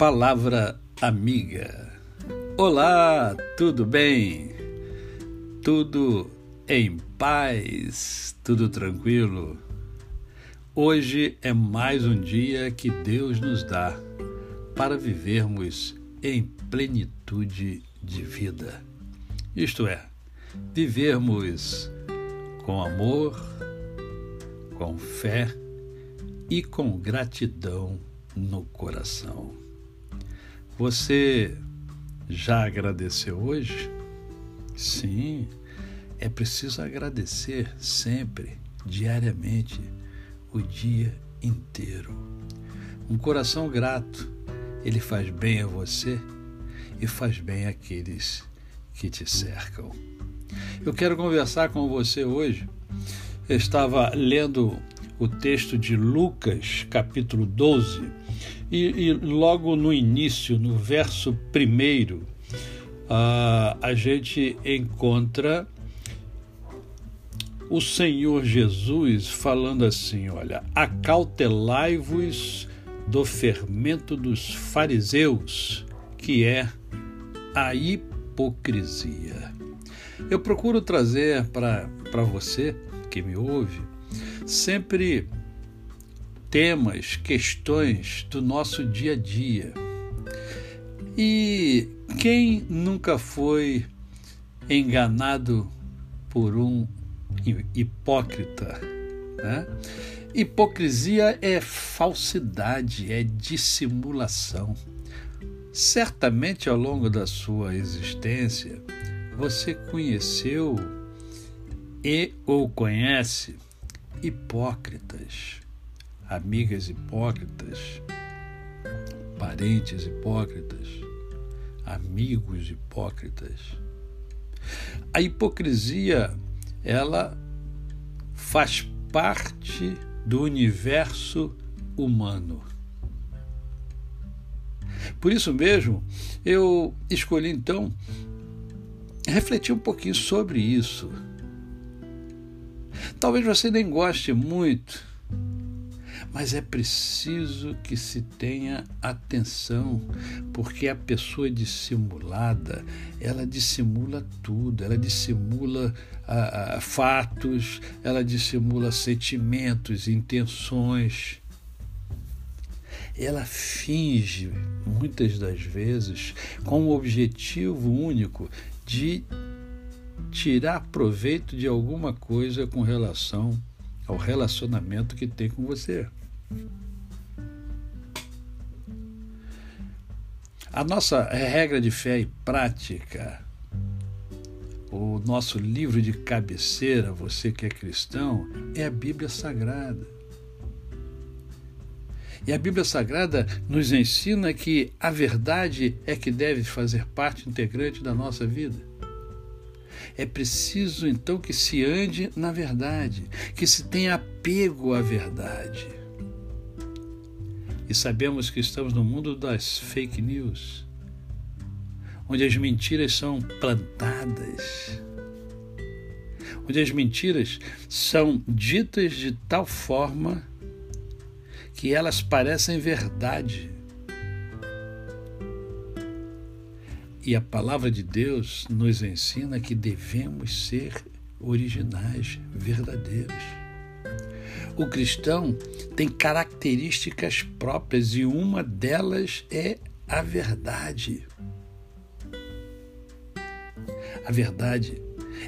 Palavra Amiga. Olá, tudo bem? Tudo em paz? Tudo tranquilo? Hoje é mais um dia que Deus nos dá para vivermos em plenitude de vida. Isto é, vivermos com amor, com fé e com gratidão no coração. Você já agradeceu hoje? Sim, é preciso agradecer sempre, diariamente, o dia inteiro. Um coração grato, ele faz bem a você e faz bem àqueles que te cercam. Eu quero conversar com você hoje. Eu estava lendo o texto de Lucas, capítulo 12, e, e logo no início, no verso primeiro, uh, a gente encontra o Senhor Jesus falando assim: olha, acautelai-vos do fermento dos fariseus, que é a hipocrisia. Eu procuro trazer para você que me ouve sempre temas, questões do nosso dia a dia. E quem nunca foi enganado por um hipócrita? Né? Hipocrisia é falsidade, é dissimulação. Certamente ao longo da sua existência você conheceu e ou conhece hipócritas, amigas hipócritas, parentes hipócritas, amigos hipócritas. A hipocrisia, ela faz parte do universo humano. Por isso mesmo, eu escolhi então refletir um pouquinho sobre isso Talvez você nem goste muito, mas é preciso que se tenha atenção, porque a pessoa dissimulada, ela dissimula tudo, ela dissimula ah, ah, fatos, ela dissimula sentimentos, intenções. Ela finge, muitas das vezes, com o objetivo único de tirar proveito de alguma coisa com relação ao relacionamento que tem com você. A nossa regra de fé e prática, o nosso livro de cabeceira, você que é cristão, é a Bíblia Sagrada. E a Bíblia Sagrada nos ensina que a verdade é que deve fazer parte integrante da nossa vida. É preciso então que se ande na verdade, que se tenha apego à verdade. E sabemos que estamos no mundo das fake news, onde as mentiras são plantadas, onde as mentiras são ditas de tal forma que elas parecem verdade E a palavra de Deus nos ensina que devemos ser originais, verdadeiros. O cristão tem características próprias e uma delas é a verdade. A verdade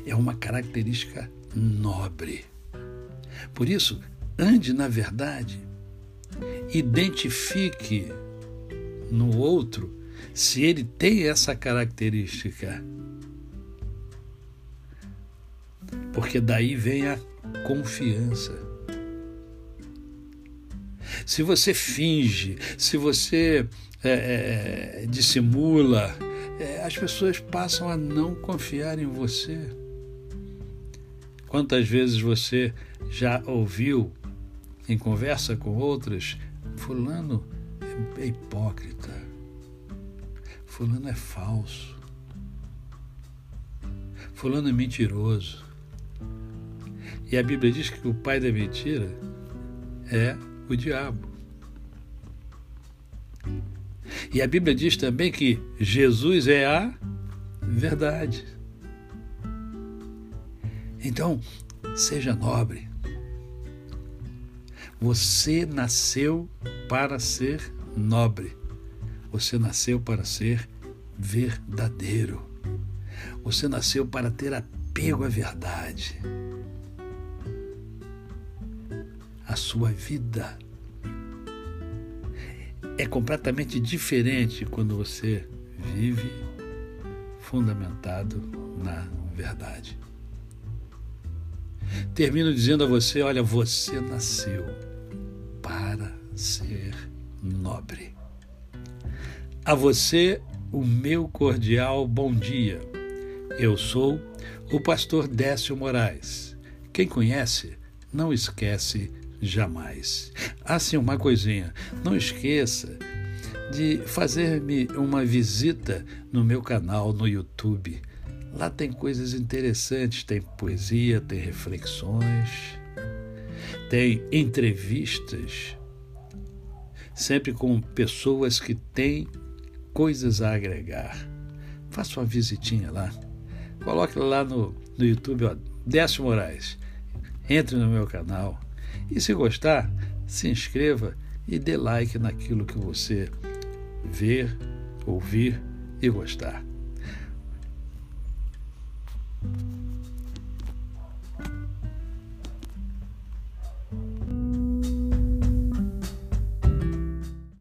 é uma característica nobre. Por isso, ande na verdade, identifique no outro se ele tem essa característica. Porque daí vem a confiança. Se você finge, se você é, é, dissimula, é, as pessoas passam a não confiar em você. Quantas vezes você já ouviu em conversa com outras, Fulano é hipócrita, Fulano é falso. Fulano é mentiroso. E a Bíblia diz que o pai da mentira é o diabo. E a Bíblia diz também que Jesus é a verdade. Então, seja nobre. Você nasceu para ser nobre. Você nasceu para ser verdadeiro. Você nasceu para ter apego à verdade. A sua vida é completamente diferente quando você vive fundamentado na verdade. Termino dizendo a você: olha, você nasceu para ser nobre. A você, o meu cordial bom dia. Eu sou o pastor Décio Moraes. Quem conhece, não esquece jamais. Assim, uma coisinha, não esqueça de fazer-me uma visita no meu canal no YouTube. Lá tem coisas interessantes, tem poesia, tem reflexões, tem entrevistas, sempre com pessoas que têm coisas a agregar. Faça uma visitinha lá. Coloque lá no, no YouTube, ó, Décio Moraes. Entre no meu canal e se gostar, se inscreva e dê like naquilo que você ver, ouvir e gostar.